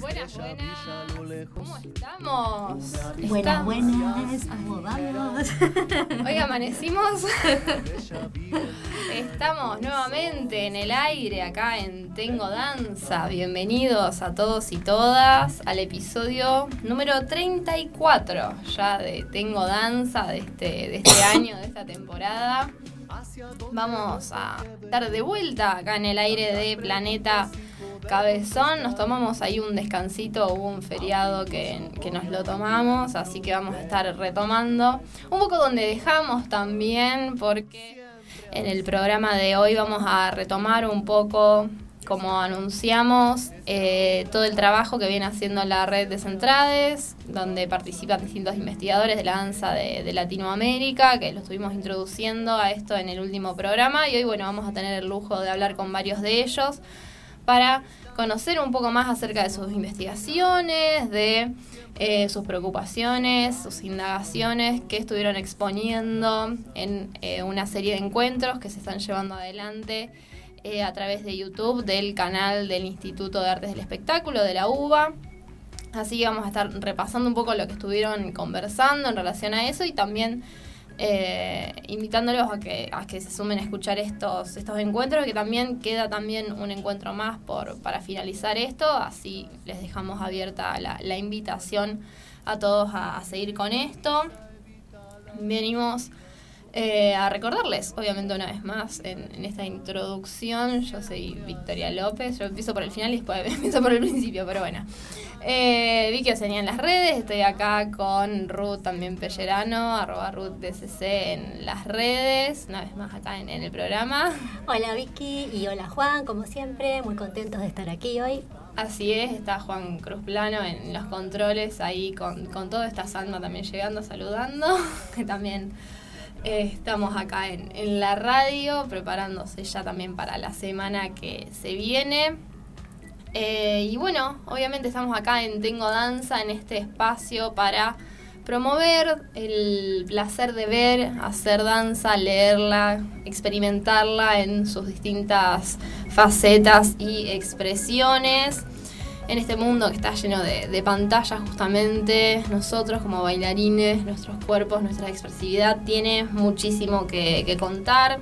Buenas, buenas. ¿Cómo estamos? Buenas, buenas. ¿Cómo vamos? Hoy amanecimos. Estamos nuevamente en el aire acá en Tengo Danza. Bienvenidos a todos y todas al episodio número 34 ya de Tengo Danza de este, de este año, de esta temporada. Vamos a estar de vuelta acá en el aire de Planeta Cabezón. Nos tomamos ahí un descansito, hubo un feriado que, que, nos lo tomamos, así que vamos a estar retomando. Un poco donde dejamos también, porque en el programa de hoy vamos a retomar un poco, como anunciamos, eh, todo el trabajo que viene haciendo la red de Centrades, donde participan distintos investigadores de la danza de, de Latinoamérica, que lo estuvimos introduciendo a esto en el último programa, y hoy, bueno, vamos a tener el lujo de hablar con varios de ellos para conocer un poco más acerca de sus investigaciones, de eh, sus preocupaciones, sus indagaciones que estuvieron exponiendo en eh, una serie de encuentros que se están llevando adelante eh, a través de YouTube del canal del Instituto de Artes del Espectáculo de la UBA. Así que vamos a estar repasando un poco lo que estuvieron conversando en relación a eso y también eh, invitándolos a que, a que se sumen a escuchar estos, estos encuentros, que también queda también un encuentro más por, para finalizar esto, así les dejamos abierta la, la invitación a todos a, a, seguir con esto. Venimos eh, a recordarles, obviamente una vez más, en, en, esta introducción, yo soy Victoria López, yo empiezo por el final y después empiezo por el principio, pero bueno. Eh, Vicky Oceanía en las redes, estoy acá con Ruth también Pellerano, arroba Ruth DCC en las redes, una vez más acá en, en, el programa. Hola Vicky y hola Juan, como siempre, muy contentos de estar aquí hoy. Así es, está Juan Cruz Plano en los controles ahí con, con toda esta Salma también llegando, saludando, que también estamos acá en, en la radio preparándose ya también para la semana que se viene. Eh, y bueno, obviamente estamos acá en Tengo Danza, en este espacio para promover el placer de ver, hacer danza, leerla, experimentarla en sus distintas facetas y expresiones. En este mundo que está lleno de, pantallas, justamente, nosotros como bailarines, nuestros cuerpos, nuestra expresividad tiene muchísimo que, que contar,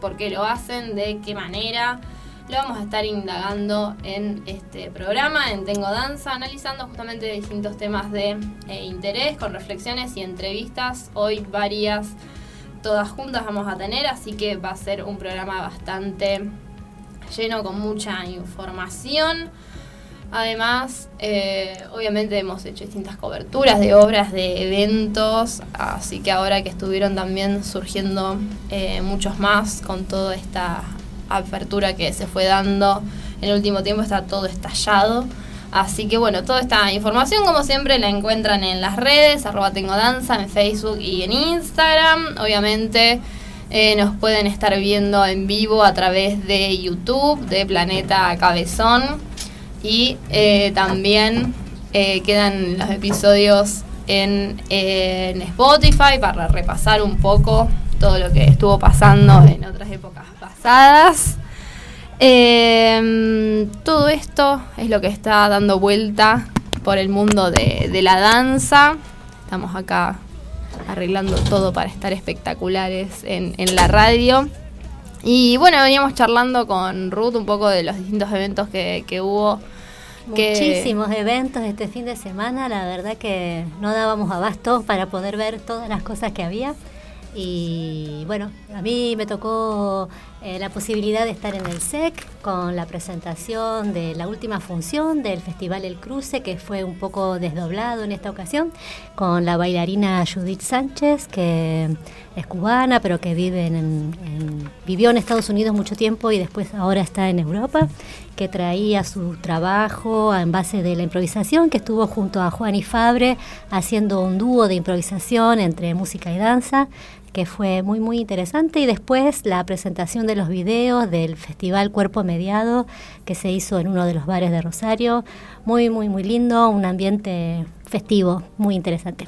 por qué lo hacen, de qué manera lo vamos a estar indagando en este programa, en Tengo Danza, analizando justamente distintos temas de eh, interés, con reflexiones y entrevistas. Hoy varias, todas juntas vamos a tener, así que va a ser un programa bastante lleno con mucha información. Además, eh, obviamente hemos hecho distintas coberturas de obras, de eventos, así que ahora que estuvieron también surgiendo eh, muchos más con toda esta apertura que se fue dando en el último tiempo está todo estallado. Así que bueno, toda esta información como siempre la encuentran en las redes, arroba tengo danza, en Facebook y en Instagram. Obviamente eh, nos pueden estar viendo en vivo a través de YouTube, de Planeta Cabezón. Y eh, también eh, quedan los episodios en, en Spotify para repasar un poco todo lo que estuvo pasando en otras épocas pasadas. Eh, todo esto es lo que está dando vuelta por el mundo de, la danza. Estamos acá arreglando todo para estar espectaculares en, la radio. Y bueno, veníamos charlando con Ruth un poco de los distintos eventos que hubo. Muchísimos eventos este fin de semana, la verdad que no dábamos abasto para poder ver todas las cosas que había. Y bueno, a mí me tocó eh, la posibilidad de estar en el SEC con la presentación de la última función del Festival El Cruce, que fue un poco desdoblado en esta ocasión, con la bailarina Judith Sánchez, que es cubana, pero que vive en, vivió en Estados Unidos mucho tiempo y después ahora está en Europa, que traía su trabajo en base de la improvisación, que estuvo junto a Juan y Fabre haciendo un dúo de improvisación entre música y danza que fue muy muy interesante y después la presentación de los videos del festival Cuerpo Mediado que se hizo en uno de los bares de Rosario, muy muy muy lindo, un ambiente festivo, muy interesante.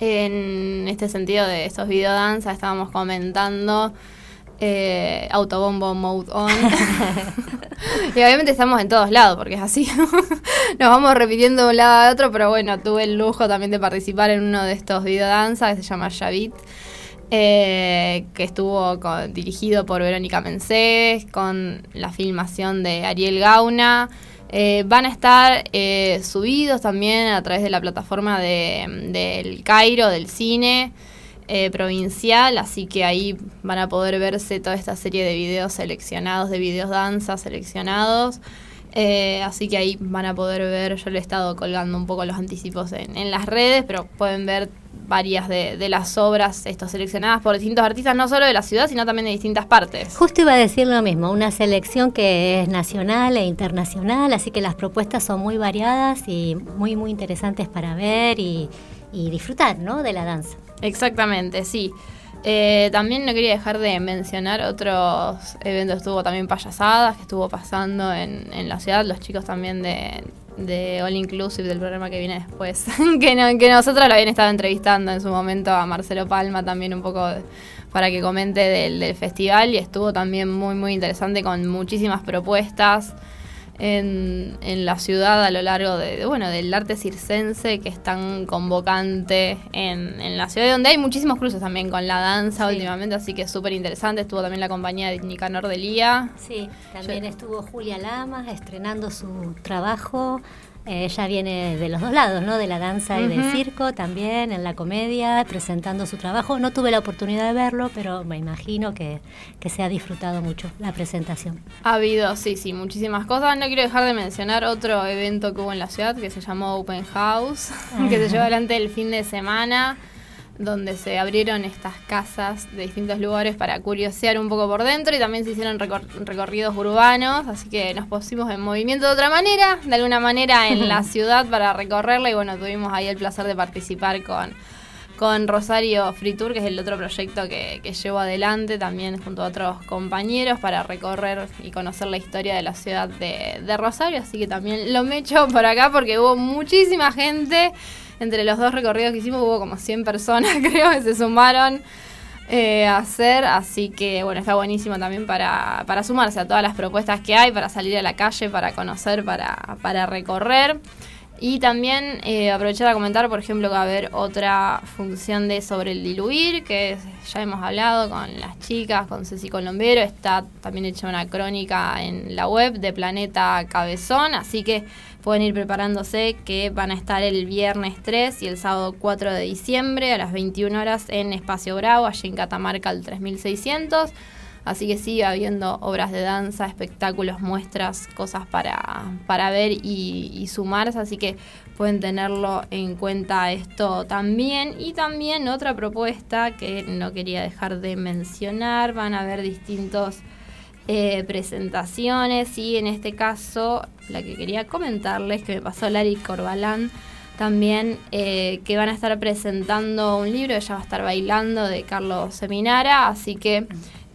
En este sentido de estos videodanzas estábamos comentando eh, autobombo mode on. y obviamente estamos en todos lados, porque es así. Nos vamos repitiendo de un lado a otro, pero bueno, tuve el lujo también de participar en uno de estos videodanzas que se llama Yavit. Eh, que estuvo dirigido por Verónica Mencés, con la filmación de Ariel Gauna. Eh, van a estar eh, subidos también a través de la plataforma del de, Cairo, del cine. Eh, provincial, así que ahí van a poder verse toda esta serie de videos seleccionados, de videos danza seleccionados. Eh, así que ahí van a poder ver, yo le he estado colgando un poco los anticipos en, las redes, pero pueden ver varias de, las obras seleccionadas por distintos artistas, no solo de la ciudad, sino también de distintas partes. Justo iba a decir lo mismo, una selección que es nacional e internacional, así que las propuestas son muy variadas y muy, muy interesantes para ver y, y disfrutar ¿no? de la danza. Exactamente, sí. Eh, también no quería dejar de mencionar otros eventos. Estuvo también payasadas que estuvo pasando en, la ciudad. Los chicos también de, de, All Inclusive, del programa que viene después. que, que nosotros lo habían estado entrevistando en su momento a Marcelo Palma también un poco para que comente del, del festival. Y estuvo también muy, muy interesante con muchísimas propuestas en, en, la ciudad a lo largo de, bueno del arte circense que es tan convocante en, en la ciudad donde hay muchísimos cruces también con la danza últimamente así que es súper interesante estuvo también la compañía de Nicanor Delía sí también estuvo Julia Lamas estrenando su trabajo ella viene de los dos lados, ¿no? De la danza y del circo también, en la comedia, presentando su trabajo. No tuve la oportunidad de verlo, pero me imagino que, se ha disfrutado mucho la presentación. Ha habido, sí, sí, muchísimas cosas. No quiero dejar de mencionar otro evento que hubo en la ciudad que se llamó Open House, que se llevó adelante el fin de semana donde se abrieron estas casas de distintos lugares para curiosear un poco por dentro y también se hicieron recorridos urbanos, así que nos pusimos en movimiento de otra manera, de alguna manera en la ciudad para recorrerla y bueno, tuvimos ahí el placer de participar con, con Rosario Fritur, que es el otro proyecto que, que llevo adelante también junto a otros compañeros para recorrer y conocer la historia de la ciudad de, de Rosario, así que también lo me echo por acá porque hubo muchísima gente entre los dos recorridos que hicimos hubo como 100 personas, creo, que se sumaron eh, a hacer. Así que, bueno, está buenísimo también para, para sumarse a todas las propuestas que hay, para salir a la calle, para conocer, para, para recorrer. Y también eh, aprovechar a comentar, por ejemplo, que va a haber otra función de sobre el diluir, que ya hemos hablado con las chicas, con Ceci Colombero. Está también hecha una crónica en la web de Planeta Cabezón, así que pueden ir preparándose que van a estar el viernes 3 y el sábado 4 de diciembre a las 21 horas en Espacio Bravo, allí en Catamarca al 3600. Así que sigue habiendo obras de danza, espectáculos, muestras, cosas para, para ver y, y, sumarse. Así que pueden tenerlo en cuenta esto también. Y también otra propuesta que no quería dejar de mencionar. Van a haber distintos eh, presentaciones y en este caso la que quería comentarles que me pasó Lari Corbalán también eh, que van a estar presentando un libro, ella va a estar bailando de Carlos Seminara, así que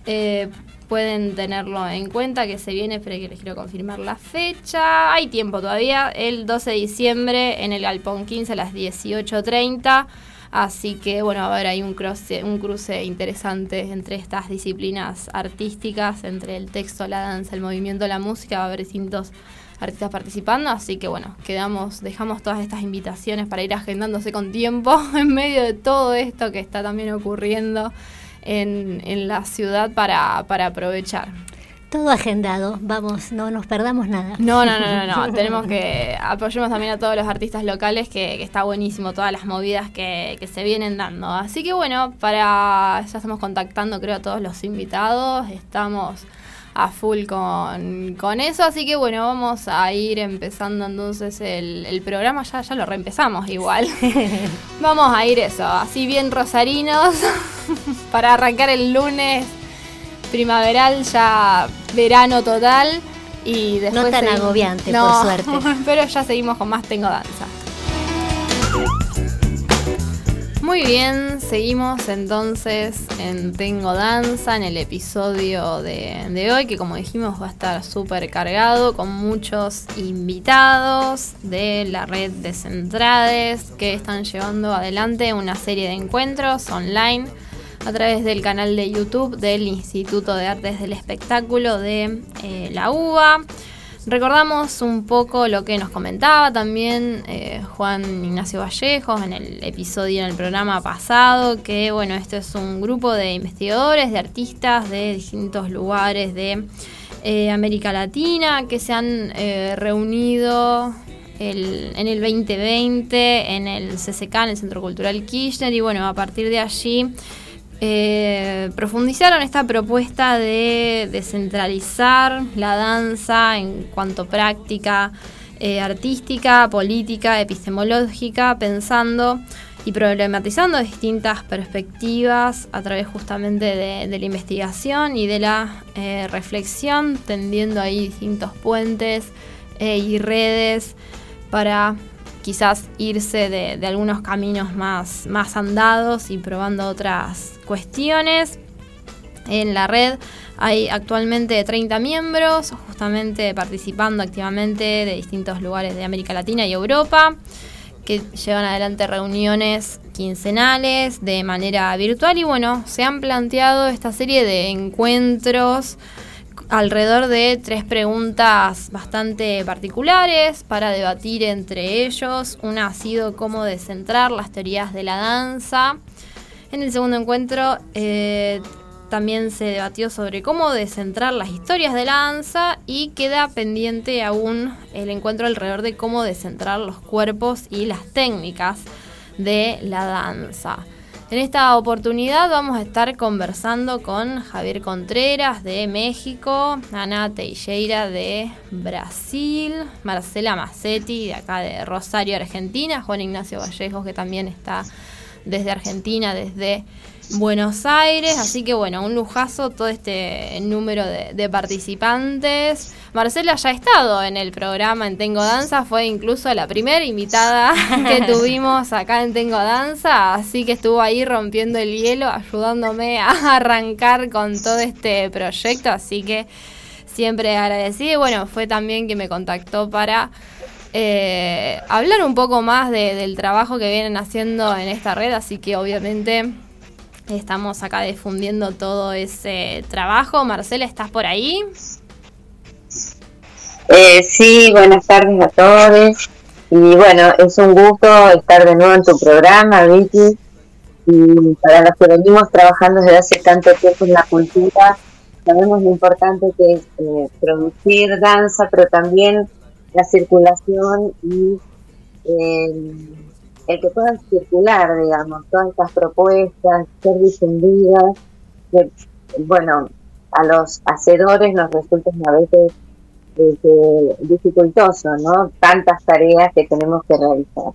eh, pueden tenerlo en cuenta que se viene, pero que les quiero confirmar la fecha, hay tiempo todavía, el 12 de diciembre en el Galpón 15 a las 18.30. Así que bueno, a ver, hay un cruce, un cruce interesante entre estas disciplinas artísticas, entre el texto, la danza, el movimiento, la música, va a haber distintos artistas participando, así que bueno, quedamos, dejamos todas estas invitaciones para ir agendándose con tiempo en medio de todo esto que está también ocurriendo en, en la ciudad para, para aprovechar. Todo agendado, vamos, no nos perdamos nada. No, no, no, no, no. tenemos que apoyemos también a todos los artistas locales, que, está buenísimo todas las movidas que, que, se vienen dando. Así que bueno, para ya estamos contactando creo a todos los invitados, estamos a full con, con eso, así que bueno, vamos a ir empezando entonces el, el programa, ya, ya lo reempezamos igual. vamos a ir eso, así bien rosarinos, para arrancar el lunes primaveral, ya verano total. Y después no tan agobiante, por suerte. pero ya seguimos con más Tengo Danza. Muy bien, seguimos entonces en Tengo Danza, en el episodio de, de hoy, que como dijimos va a estar súper cargado, con muchos invitados de la red de Centrades que están llevando adelante una serie de encuentros online a través del canal de YouTube del Instituto de Artes del Espectáculo de eh, la UBA. Recordamos un poco lo que nos comentaba también eh, Juan Ignacio Vallejos en el episodio, en el programa pasado, que bueno, este es un grupo de investigadores, de artistas de distintos lugares de eh, América Latina que se han reunido en el 2020 en el CCK, en el Centro Cultural Kirchner, y bueno, a partir de allí eh, profundizaron esta propuesta de descentralizar la danza en cuanto práctica eh, artística, política, epistemológica, pensando y problematizando distintas perspectivas a través justamente de, la investigación y de la eh, reflexión, tendiendo ahí distintos puentes y redes para quizás irse de, algunos caminos más, más andados y probando otras cuestiones. En la red hay actualmente 30 miembros, justamente participando activamente de distintos lugares de América Latina y Europa, que llevan adelante reuniones quincenales de manera virtual y bueno, se han planteado esta serie de encuentros alrededor de tres preguntas bastante particulares para debatir entre ellos. Una ha sido cómo descentrar las teorías de la danza. En el segundo encuentro eh, también se debatió sobre cómo descentrar las historias de la danza y queda pendiente aún el encuentro alrededor de cómo descentrar los cuerpos y las técnicas de la danza. En esta oportunidad vamos a estar conversando con Javier Contreras de México, Ana Teixeira de Brasil, Marcela Massetti de acá de Rosario, Argentina, Juan Ignacio Vallejos que también está desde Argentina, desde Buenos Aires, así que bueno, un lujazo todo este número de, participantes. Marcela ya ha estado en el programa en Tengo Danza, fue incluso la primera invitada que tuvimos acá en Tengo Danza, así que estuvo ahí rompiendo el hielo, ayudándome a arrancar con todo este proyecto, así que siempre agradecida. Y bueno, fue también que me contactó para eh, hablar un poco más del trabajo que vienen haciendo en esta red, así que obviamente Estamos acá difundiendo todo ese trabajo. Marcela, ¿estás por ahí? Eh, sí, buenas tardes a todos. Y bueno, es un gusto estar de nuevo en tu programa, Vicky. Y para los que venimos trabajando desde hace tanto tiempo en la cultura, sabemos lo importante que es eh, producir danza, pero también la circulación y eh, el que puedan circular, digamos, todas estas propuestas, ser difundidas, que, bueno, a los hacedores nos resulta a veces este, dificultoso, ¿no? Tantas tareas que tenemos que realizar.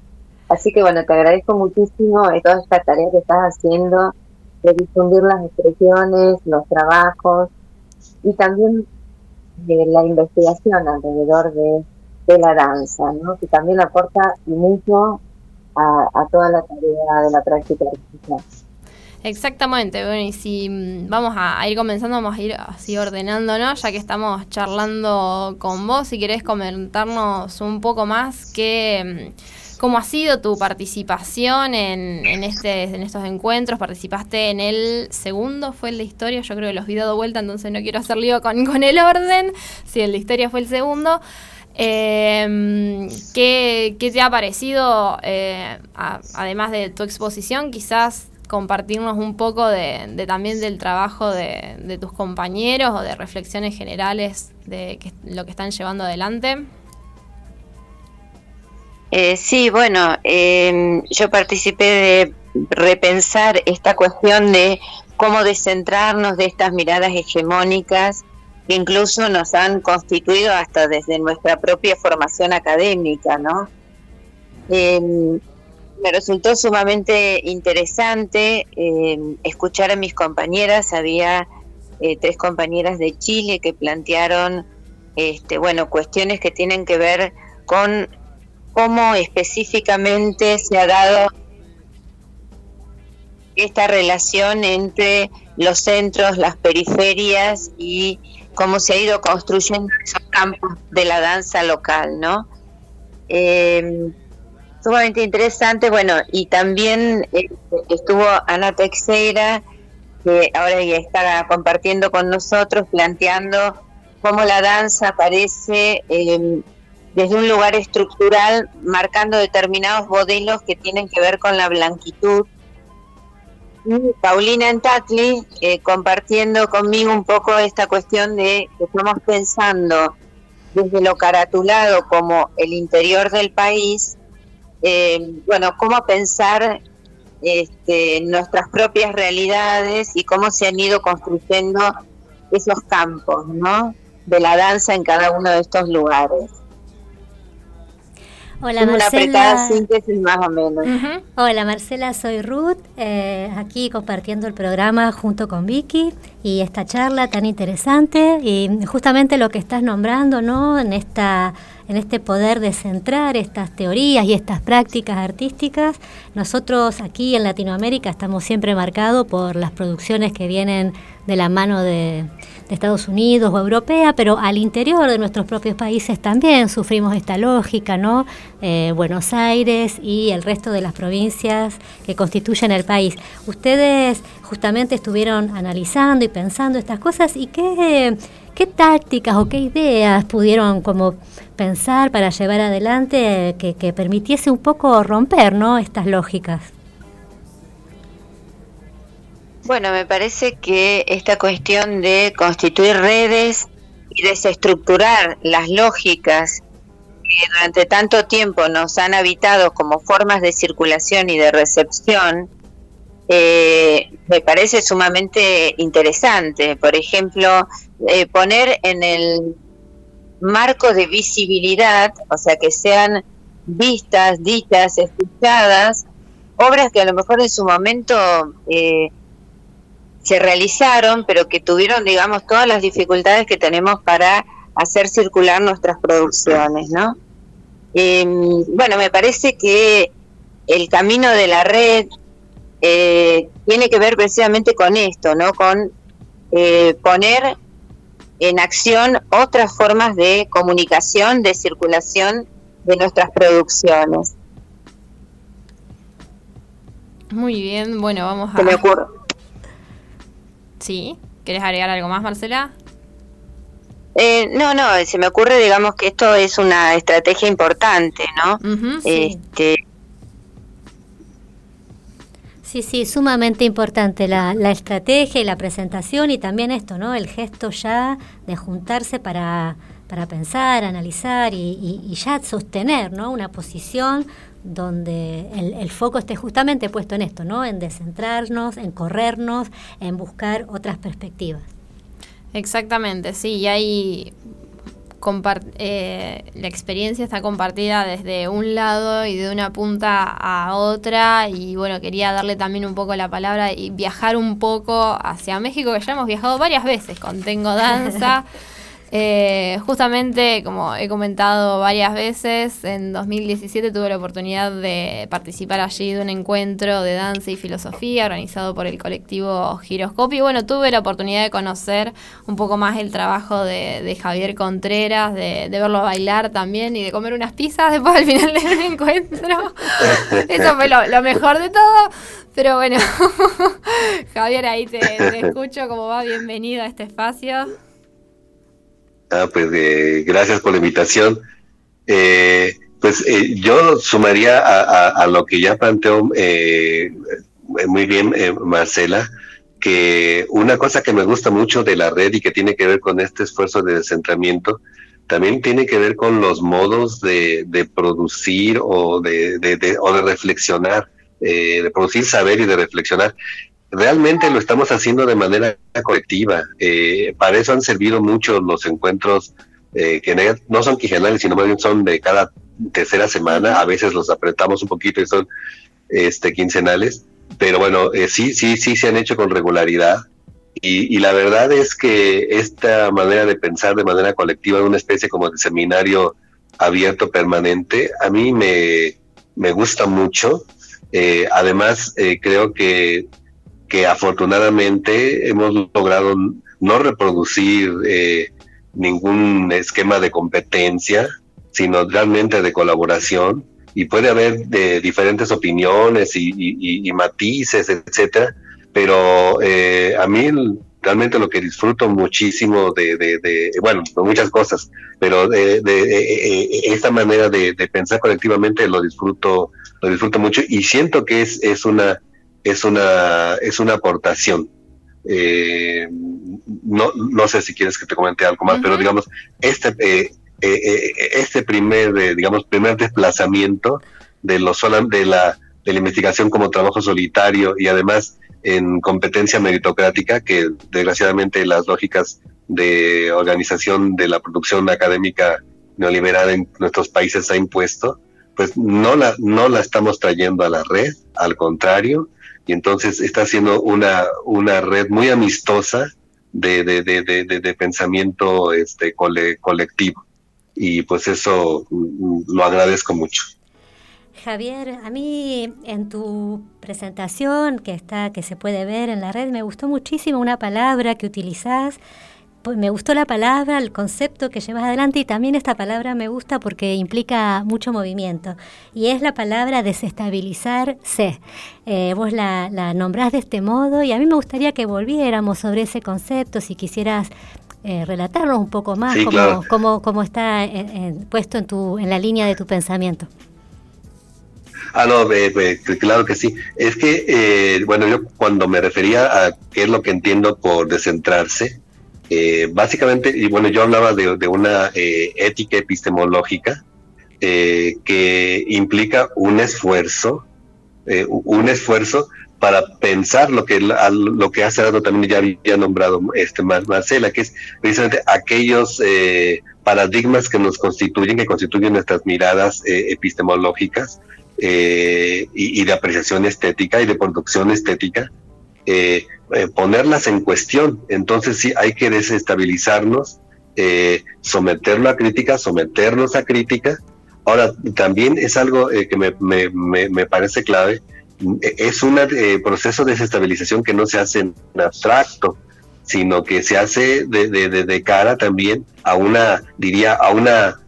Así que bueno, te agradezco muchísimo de toda esta tarea que estás haciendo, de difundir las expresiones, los trabajos y también de la investigación alrededor de, de la danza, ¿no? que también aporta mucho a, toda la tarea de la práctica. Exactamente, bueno, y si mm, vamos a, ir comenzando, vamos a ir así ordenándonos, ya que estamos charlando con vos, si querés comentarnos un poco más qué, mm, cómo ha sido tu participación en, en, este, en estos encuentros, participaste en el segundo, fue el de historia, yo creo que los vi dado vuelta, entonces no quiero hacer lío con, con el orden, si el de historia fue el segundo. Eh, ¿qué, te ha parecido, eh, además de tu exposición, quizás compartirnos un poco de, también del trabajo de, tus compañeros o de reflexiones generales de lo que están llevando adelante? Eh, sí, bueno, em, yo participé de repensar esta cuestión de cómo descentrarnos de estas miradas hegemónicas incluso nos han constituido hasta desde nuestra propia formación académica, ¿no? Em, me resultó sumamente interesante em, escuchar a mis compañeras, había eh, tres compañeras de Chile que plantearon, este, bueno, cuestiones que tienen que ver con cómo específicamente se ha dado esta relación entre los centros, las periferias y cómo se ha ido construyendo esos campos de la danza local, ¿no? Eh, sumamente interesante, bueno, y también eh, estuvo Ana Texeira, que ahora ya está compartiendo con nosotros, planteando cómo la danza aparece em, desde un lugar estructural, marcando determinados modelos que tienen que ver con la blanquitud. Paulina Entatli eh, compartiendo conmigo un poco esta cuestión de que estamos pensando desde lo caratulado como el interior del país, eh, bueno, cómo pensar este, nuestras propias realidades y cómo se han ido construyendo esos campos, ¿no? De la danza en cada uno de estos lugares. Hola Marcela. síntesis más o menos. Hola Marcela, soy Ruth, eh, aquí compartiendo el programa junto con Vicky y esta charla tan interesante y justamente lo que estás nombrando, ¿no? En esta en este poder de centrar estas teorías y estas prácticas artísticas. Nosotros aquí en Latinoamérica estamos siempre marcados por las producciones que vienen de la mano de, Estados Unidos o europea, pero al interior de nuestros propios países también sufrimos esta lógica, ¿no? Eh, Buenos Aires y el resto de las provincias que constituyen el país. Ustedes justamente estuvieron analizando y pensando estas cosas y qué, qué tácticas o qué ideas pudieron como pensar para llevar adelante que, que permitiese un poco romper, ¿no? Estas lógicas. Bueno, me parece que esta cuestión de constituir redes y desestructurar las lógicas que durante tanto tiempo nos han habitado como formas de circulación y de recepción, eh, me parece sumamente interesante. Por ejemplo, eh, poner en el marco de visibilidad, o sea, que sean vistas, dichas, escuchadas, obras que a lo mejor en su momento eh, se realizaron, pero que tuvieron, digamos, todas las dificultades que tenemos para hacer circular nuestras producciones, ¿no? Em, bueno, me parece que el camino de la red eh, tiene que ver precisamente con esto, ¿no? Con eh, poner en acción otras formas de comunicación, de circulación de nuestras producciones. Muy bien, bueno, vamos a... Se me ocurre. Sí, ¿quieres agregar algo más, Marcela? Eh, no, no, se me ocurre, digamos, que esto es una estrategia importante, ¿no? sí. Este, Sí, sí, sumamente importante la, estrategia y la presentación y también esto, ¿no? El gesto ya de juntarse para, para pensar, analizar y, ya sostener, ¿no? Una posición donde el, foco esté justamente puesto en esto, ¿no? En descentrarnos, en corrernos, en buscar otras perspectivas. Exactamente, sí, y hay eh, la experiencia está compartida desde un lado y de una punta a otra y bueno, quería darle también un poco la palabra y viajar un poco hacia México, que ya hemos viajado varias veces con Tengo Danza. Eh, justamente, como he comentado varias veces, en 2017 tuve la oportunidad de participar allí de un encuentro de danza y filosofía organizado por el colectivo Giroscopio. Y bueno, tuve la oportunidad de conocer un poco más el trabajo de, Javier Contreras, de, verlo bailar también y de comer unas pizzas después al final del encuentro. Eso fue lo, mejor de todo. Pero bueno, Javier, ahí te, te escucho. ¿Cómo va? Bienvenido a este espacio. Ah, pues eh, gracias por la invitación. Eh, pues eh, yo sumaría a, lo que ya planteó eh, muy bien Marcela, que una cosa que me gusta mucho de la red y que tiene que ver con este esfuerzo de descentramiento, también tiene que ver con los modos de, producir o de, o de reflexionar, de producir saber y de reflexionar realmente lo estamos haciendo de manera colectiva. Eh, para eso han servido mucho los encuentros eh, que no son quincenales, sino más bien son de cada tercera semana. A veces los apretamos un poquito y son este, quincenales. Pero bueno, eh, sí, sí, sí se han hecho con regularidad. Y, la verdad es que esta manera de pensar de manera colectiva, una especie como de seminario abierto permanente, a mí me, me gusta mucho. además, creo que que afortunadamente hemos logrado no reproducir eh, ningún esquema de competencia, sino realmente de colaboración. Y puede haber de diferentes opiniones y, matices, etcétera, pero eh, a mí realmente lo que disfruto muchísimo de, de, bueno, muchas cosas, pero de, esta manera de, pensar colectivamente lo disfruto, lo disfruto mucho y siento que es, es una, es una, es una aportación. Eh, no, no sé si quieres que te comente algo más, pero digamos, este, eh, eh, este primer, digamos, primer desplazamiento de, los, de, la, de la investigación como trabajo solitario y además en competencia meritocrática, que desgraciadamente las lógicas de organización de la producción académica neoliberal en nuestros países ha impuesto, pues no la, no la estamos trayendo a la red, al contrario, y entonces está siendo una, una red muy amistosa de, de, de, de pensamiento este, colectivo. Y pues eso mm, lo agradezco mucho. Javier, a mí en tu presentación que está que se puede ver en la red me gustó muchísimo una palabra que utilizás. Pues me gustó la palabra, el concepto que llevas adelante y también esta palabra me gusta porque implica mucho movimiento y es la palabra desestabilizarse. Eh, vos la, la nombrás de este modo y a mí me gustaría que volviéramos sobre ese concepto, si quisieras eh, relatarnos un poco más cómo, cómo, está puesto en, tu, en la línea de tu pensamiento. Ah, no, claro que sí. Es que, eh, bueno, yo cuando me refería a qué es lo que entiendo por descentrarse, eh, básicamente, y bueno, yo hablaba de, una eh, ética epistemológica que implica un esfuerzo, un esfuerzo para pensar lo que lo que hace también ya había nombrado este Marcela, que es precisamente aquellos paradigmas que nos constituyen, que constituyen nuestras miradas epistemológicas, eh, y, de apreciación estética y de producción estética, eh, eh, ponerlas en cuestión. Entonces sí hay que desestabilizarnos, someterlo a crítica, someternos a crítica. Ahora, también es algo que me, me, me, parece clave, es un proceso de desestabilización que no se hace en abstracto, sino que se hace de, de, de cara también a una, diría, a una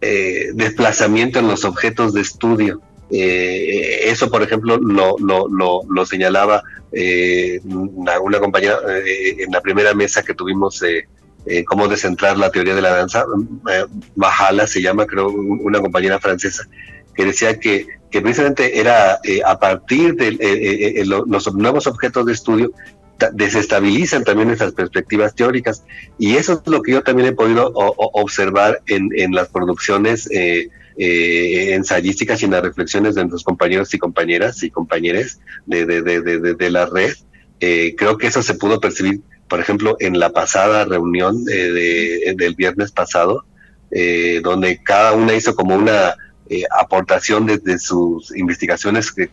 desplazamiento en los objetos de estudio. Eh, eso, por ejemplo, lo, lo, lo, señalaba eh, una, compañera eh, en la primera mesa que tuvimos de cómo descentrar la teoría de la danza. Mahala se llama, creo, una compañera francesa, que decía que, que precisamente era a partir de los nuevos objetos de estudio desestabilizan también esas perspectivas teóricas. Y eso es lo que yo también he podido observar en, en las producciones eh, eh, ensayísticas y en las reflexiones de nuestros compañeros y compañeras y compañeros de, de, de, de, la red. Eh, creo que eso se pudo percibir, por ejemplo, en la pasada reunión de, del viernes pasado, eh, donde cada una hizo como una eh, aportación desde sus investigaciones que,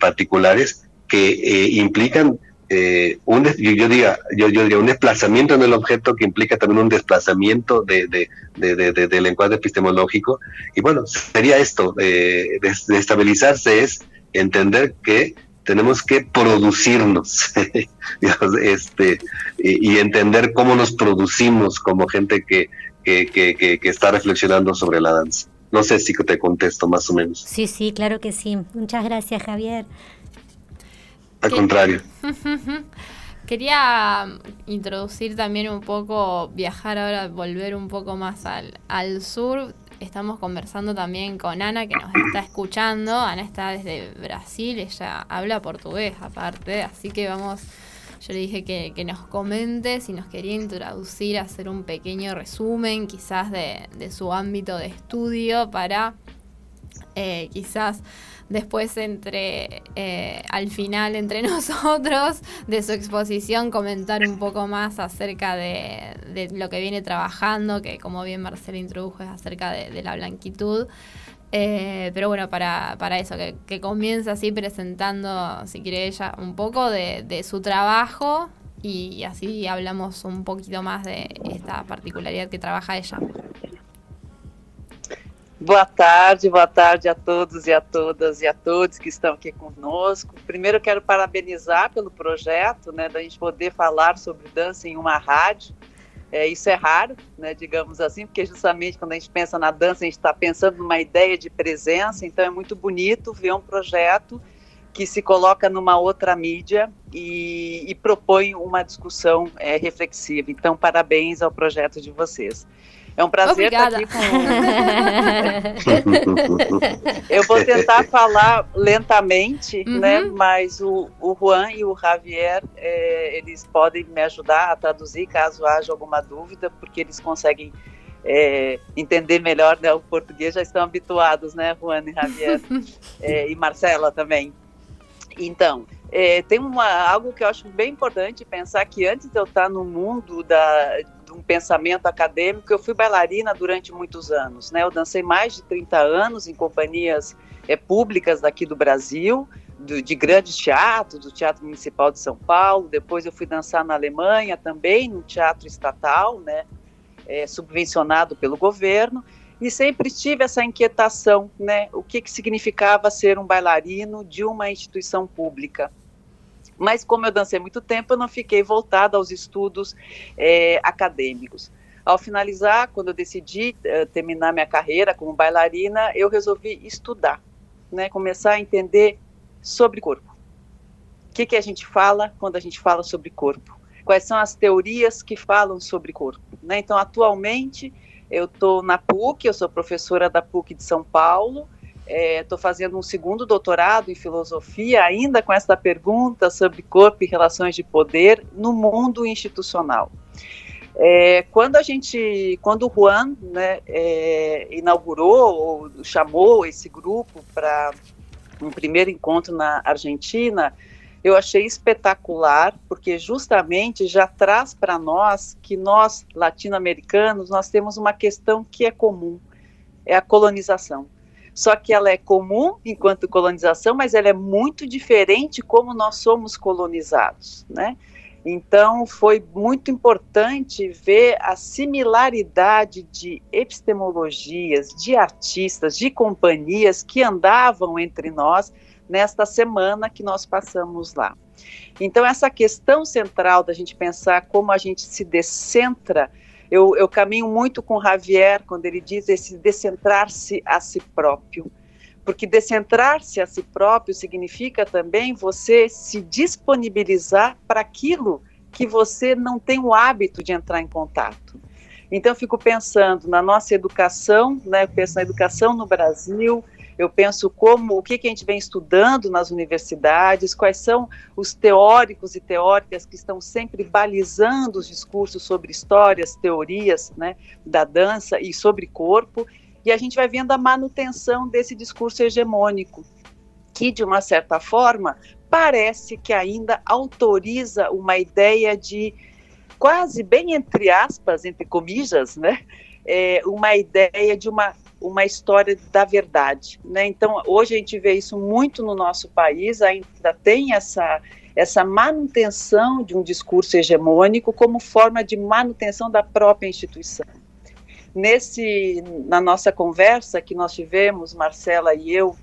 particulares que implican eh, un, yo, yo, diría, yo, yo diría un desplazamiento en el objeto que implica también un desplazamiento de, de, de, de del encuadre epistemológico. Y bueno, sería esto, eh, estabilizarse es entender que tenemos que producirnos este, y, entender cómo nos producimos como gente que, que, que, que, está reflexionando sobre la danza. No sé si te contesto más o menos. Sí, sí, claro que sí. Muchas gracias, Javier. Al contrario. Quería introducir también un poco, viajar ahora, volver un poco más al, al sur. Estamos conversando también con Ana, que nos está escuchando. Ana está desde Brasil, ella habla portugués aparte, así que vamos, yo le dije que, que nos comente si nos quería introducir, hacer un pequeño resumen quizás de, de su ámbito de estudio para eh, quizás después entre eh, al final entre nosotros de su exposición comentar un poco más acerca de, lo que viene trabajando, que como bien Marcela introdujo es acerca de, la blanquitud. Eh, pero bueno, para, para eso, que, que comience así presentando, si quiere ella, un poco de su trabajo y así hablamos un poquito más de esta particularidad que trabaja ella. Boa tarde, boa tarde a todos e a todas e a todos que estão aqui conosco. Primeiro, quero parabenizar pelo projeto, né, da gente poder falar sobre dança em uma rádio. É, isso é raro, né, digamos assim, porque justamente quando a gente pensa na dança, a gente está pensando numa ideia de presença, então é muito bonito ver um projeto que se coloca numa outra mídia e, e propõe uma discussão é, reflexiva. Então, parabéns ao projeto de vocês. É um prazer Obrigada. estar aqui com. Eu vou tentar falar lentamente, Uhum. né? Mas o, o Juan e o Javier, é, eles podem me ajudar a traduzir caso haja alguma dúvida, porque eles conseguem é, entender melhor né, o português, já estão habituados, né, Juan e Javier? É, e Marcela também. Então, é, tem uma, algo que eu acho bem importante pensar que antes de eu estar no mundo da, um pensamento acadêmico, eu fui bailarina durante muitos anos. Né? Eu dancei mais de 30 anos em companhias é, públicas daqui do Brasil, do, de grandes teatros, do Teatro Municipal de São Paulo. Depois eu fui dançar na Alemanha também, no teatro estatal, né? É, subvencionado pelo governo e sempre tive essa inquietação, né? O que, que significava ser um bailarino de uma instituição pública. Mas como eu dancei muito tempo, eu não fiquei voltada aos estudos é, acadêmicos. Ao finalizar, quando eu decidi uh, terminar minha carreira como bailarina, eu resolvi estudar, né? Começar a entender sobre corpo. O que, que a gente fala quando a gente fala sobre corpo? Quais são as teorias que falam sobre corpo? Né? Então, atualmente, eu estou na PUC, eu sou professora da PUC de São Paulo, estou é, fazendo um segundo doutorado em filosofia, ainda com essa pergunta sobre corpo e relações de poder no mundo institucional. É, quando a gente, quando o Juan né, é, inaugurou ou chamou esse grupo para um primeiro encontro na Argentina, eu achei espetacular, porque justamente já traz para nós que nós, latino-americanos, nós temos uma questão que é comum, é a colonização. Só que ela é comum enquanto colonização, mas ela é muito diferente como nós somos colonizados, né? Então, foi muito importante ver a similaridade de epistemologias, de artistas, de companhias que andavam entre nós nesta semana que nós passamos lá. Então, essa questão central da gente pensar como a gente se descentra, eu, eu caminho muito com Javier quando ele diz esse descentrar-se a si próprio. Porque descentrar-se a si próprio significa também você se disponibilizar para aquilo que você não tem o hábito de entrar em contato. Então, eu fico pensando na nossa educação, né? eu penso na educação no Brasil, eu penso como o que, que a gente vem estudando nas universidades, quais são os teóricos e teóricas que estão sempre balizando os discursos sobre histórias, teorias né, da dança e sobre corpo, e a gente vai vendo a manutenção desse discurso hegemônico, que, de uma certa forma, parece que ainda autoriza uma ideia de quase bem entre aspas, entre comillas, né? É, uma ideia de uma, uma história da verdade. Né? Então, hoje a gente vê isso muito no nosso país, ainda tem essa, essa manutenção de um discurso hegemônico como forma de manutenção da própria instituição. Nesse, na nossa conversa que nós tivemos, Marcela e eu,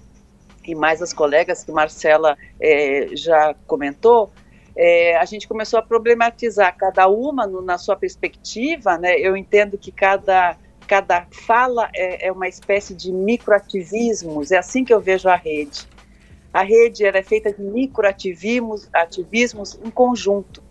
e mais as colegas que Marcela é, já comentou, é, a gente começou a problematizar cada uma no, na sua perspectiva, né? Eu entendo que cada cada fala é, é, uma espécie de microativismos, é assim que eu vejo a rede. A rede é feita de microativismos ativismos em conjunto,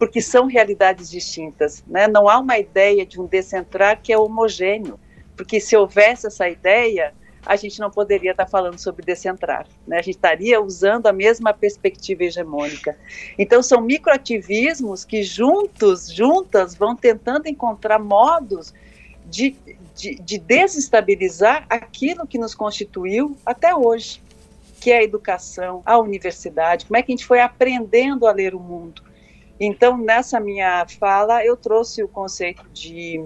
porque são realidades distintas. Né? Não há uma ideia de um descentrar que é homogêneo, porque se houvesse essa ideia, a gente não poderia estar falando sobre descentrar. Né? A gente estaria usando a mesma perspectiva hegemônica. Então, são microativismos que juntos, juntas, vão tentando encontrar modos de, de, de, desestabilizar aquilo que nos constituiu até hoje, que é a educação, a universidade, como é que a gente foi aprendendo a ler o mundo. Então, nessa minha fala, eu trouxe o conceito de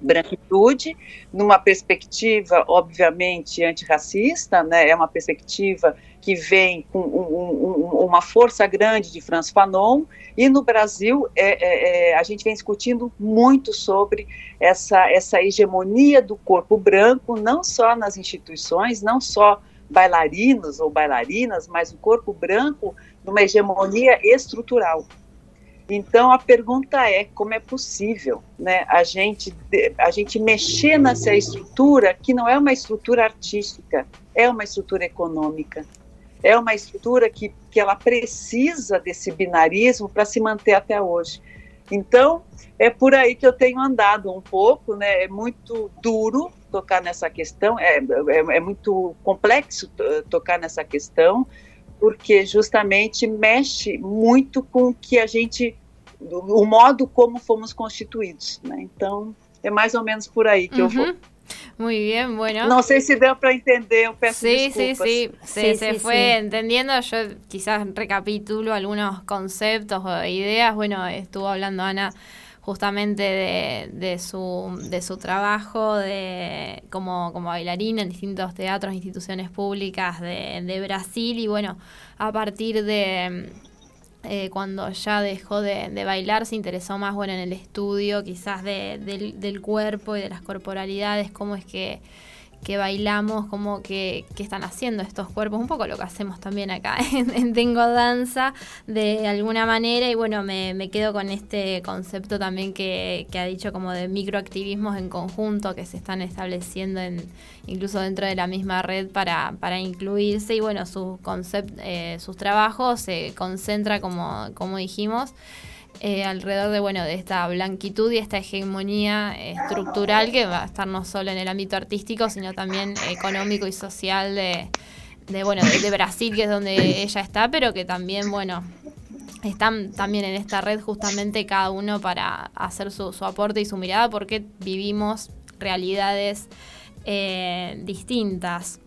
branquitude, numa perspectiva, obviamente, antirracista, né? é uma perspectiva que vem com um, um, uma força grande de Franz Fanon, e no Brasil é, é, a gente vem discutindo muito sobre essa, essa hegemonia do corpo branco, não só nas instituições, não só bailarinos ou bailarinas, mas o corpo branco numa hegemonia estrutural. Então a pergunta é como é possível, né, a gente a gente mexer nessa estrutura que não é uma estrutura artística, é uma estrutura econômica. É uma estrutura que, que ela precisa desse binarismo para se manter até hoje. Então, é por aí que eu tenho andado um pouco, né? É muito duro tocar nessa questão, é, é, é muito complexo tocar nessa questão, porque justamente mexe muito com o que a gente, o modo como fomos constituídos, né? Então, é mais ou menos por aí que uhum. eu vou. Muy bien, bueno. No sé si deu para entender, eu peço sí, Sí, sí, se, se fue entendiendo. Yo quizás recapitulo algunos conceptos o ideas. Bueno, estuvo hablando Ana justamente de, de, su, de su trabajo de, como, como bailarina en distintos teatros, instituciones públicas de, de Brasil y bueno, a partir de eh, cuando ya dejó de, de, bailar, se interesó más bueno en el estudio quizás de, del, del, cuerpo y de las corporalidades, cómo es que que bailamos, como que, que, están haciendo estos cuerpos, un poco lo que hacemos también acá en, Tengo Danza, de alguna manera, y bueno, me, me quedo con este concepto también que, que, ha dicho como de microactivismos en conjunto que se están estableciendo en, incluso dentro de la misma red para, para incluirse, y bueno, sus, concept, eh, sus trabajos se concentra, como, como dijimos, eh, alrededor de bueno de esta blanquitud y esta hegemonía estructural que va a estar no solo en el ámbito artístico sino también económico y social de, de bueno de, Brasil que es donde ella está pero que también bueno están también en esta red justamente cada uno para hacer su, su aporte y su mirada porque vivimos realidades eh, distintas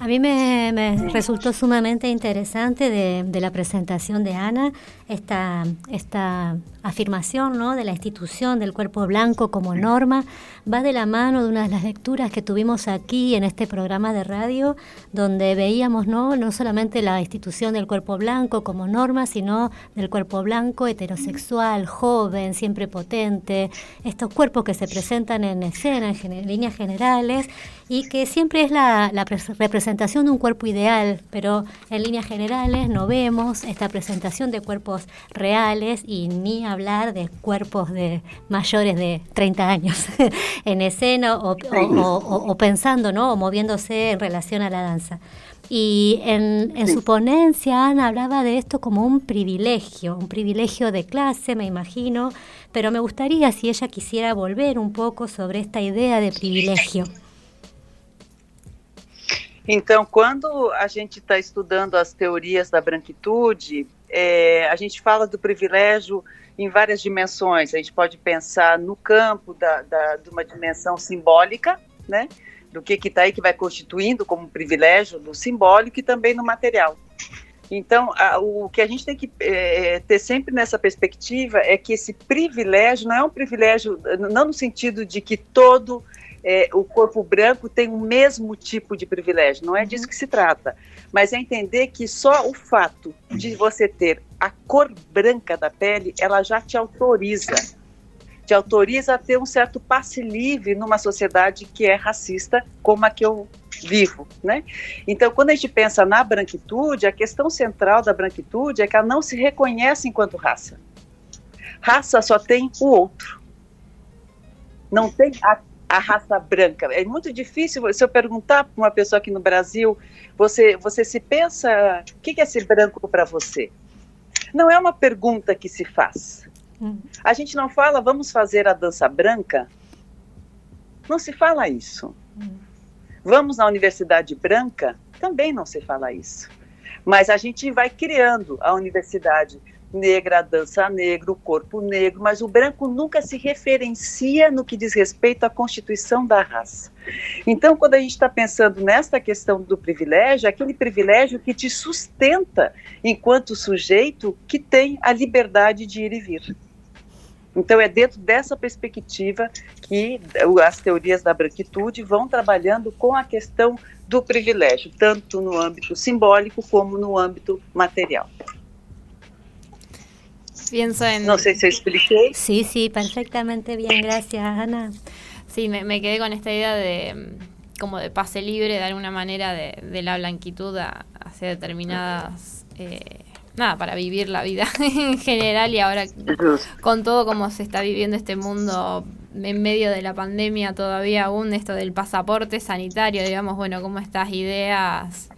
a mí me, resultó sumamente interesante de, de, la presentación de Ana esta, esta afirmación ¿no? de la institución del cuerpo blanco como norma. Va de la mano de una de las lecturas que tuvimos aquí en este programa de radio, donde veíamos no, no solamente la institución del cuerpo blanco como norma, sino del cuerpo blanco heterosexual, joven, siempre potente, estos cuerpos que se presentan en escena, en, líneas generales, y que siempre es la, la representación de un cuerpo ideal, pero en líneas generales no vemos esta presentación de cuerpos reales y ni hablar de cuerpos de mayores de 30 años en escena o, pensando, ¿no? O moviéndose en relación a la danza. Y en, en su ponencia Ana hablaba de esto como un privilegio, un privilegio de clase, me imagino, pero me gustaría si ella quisiera volver un poco sobre esta idea de privilegio. Então, quando a gente está estudando as teorias da branquitude, é, a gente fala do privilégio em várias dimensões. A gente pode pensar no campo da, da, de uma dimensão simbólica, né? Do que está aí que vai constituindo como privilégio do simbólico e também no material. Então, a, o que a gente tem que é, ter sempre nessa perspectiva é que esse privilégio não é um privilégio, não no sentido de que todo é, o corpo branco tem o mesmo tipo de privilégio, não é disso que se trata. Mas é entender que só o fato de você ter a cor branca da pele, ela já te autoriza. Te autoriza a ter um certo passe livre numa sociedade que é racista, como a que eu vivo, né? Então, quando a gente pensa na branquitude, a questão central da branquitude é que ela não se reconhece enquanto raça. Raça só tem o outro. Não tem a a raça branca. É muito difícil, se eu perguntar para uma pessoa aqui no Brasil, você, você se pensa, o que é ser branco para você? Não é uma pergunta que se faz. Hum. A gente não fala, vamos fazer a dança branca? Não se fala isso. Hum. Vamos na Universidade Branca? Também não se fala isso. Mas a gente vai criando a universidade negra, a dança negra, o corpo negro, mas o branco nunca se referencia no que diz respeito à constituição da raça. Então, quando a gente está pensando nesta questão do privilégio, é aquele privilégio que te sustenta enquanto sujeito que tem a liberdade de ir e vir. Então, é dentro dessa perspectiva que as teorias da branquitude vão trabalhando com a questão do privilégio, tanto no âmbito simbólico como no âmbito material. Pienso en... No sé si expliqué. Sí, sí, perfectamente bien, gracias Ana. Sí, me, quedé con esta idea de como de pase libre de alguna manera de, la blanquitud hacia determinadas... Eh, nada, para vivir la vida en general y ahora con todo como se está viviendo este mundo en medio de la pandemia todavía aún esto del pasaporte sanitario, digamos, bueno, como estas ideas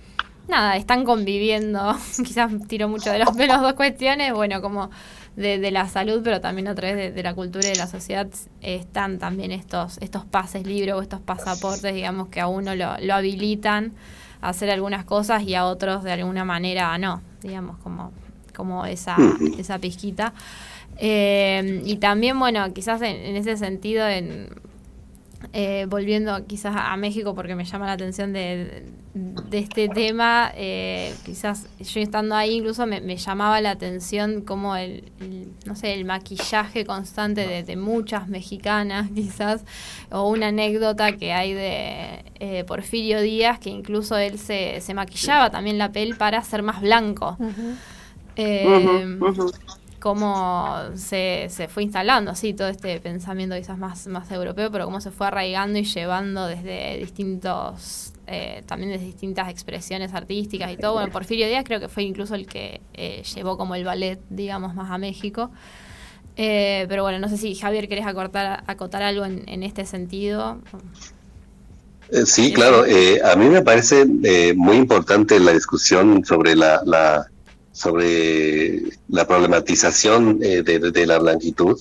nada, están conviviendo, quizás tiro mucho de los pelos dos cuestiones, bueno, como de, la salud, pero también a través de, la cultura y de la sociedad están también estos, estos pases libres o estos pasaportes, digamos, que a uno lo, lo habilitan a hacer algunas cosas y a otros de alguna manera no, digamos, como, como esa, esa pizquita. Eh, y también, bueno, quizás en ese sentido, en eh, volviendo quizás a México porque me llama la atención de, este tema, eh, quizás yo estando ahí incluso me, llamaba la atención como el, no sé, el maquillaje constante de, muchas mexicanas quizás, o una anécdota que hay de eh, Porfirio Díaz, que incluso él se, se maquillaba también la piel para ser más blanco cómo se, se fue instalando así todo este pensamiento quizás más, más europeo, pero cómo se fue arraigando y llevando desde distintos, eh, también desde distintas expresiones artísticas y todo. Bueno, Porfirio Díaz creo que fue incluso el que eh, llevó como el ballet, digamos, más a México. Eh, pero bueno, no sé si Javier querés acotar, acotar algo en, en este sentido. Sí, claro. a mí me parece muy importante la discusión sobre la sobre la problematización eh, de, la blanquitud.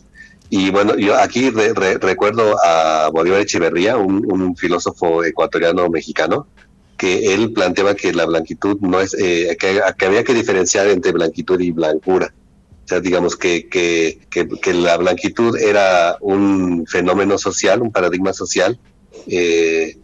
Y bueno, yo aquí recuerdo a Bolívar Echeverría, un, filósofo ecuatoriano mexicano, que él planteaba que la blanquitud no es, eh, que, había que diferenciar entre blanquitud y blancura. O sea, digamos que, que, que, la blanquitud era un fenómeno social, un paradigma social eh,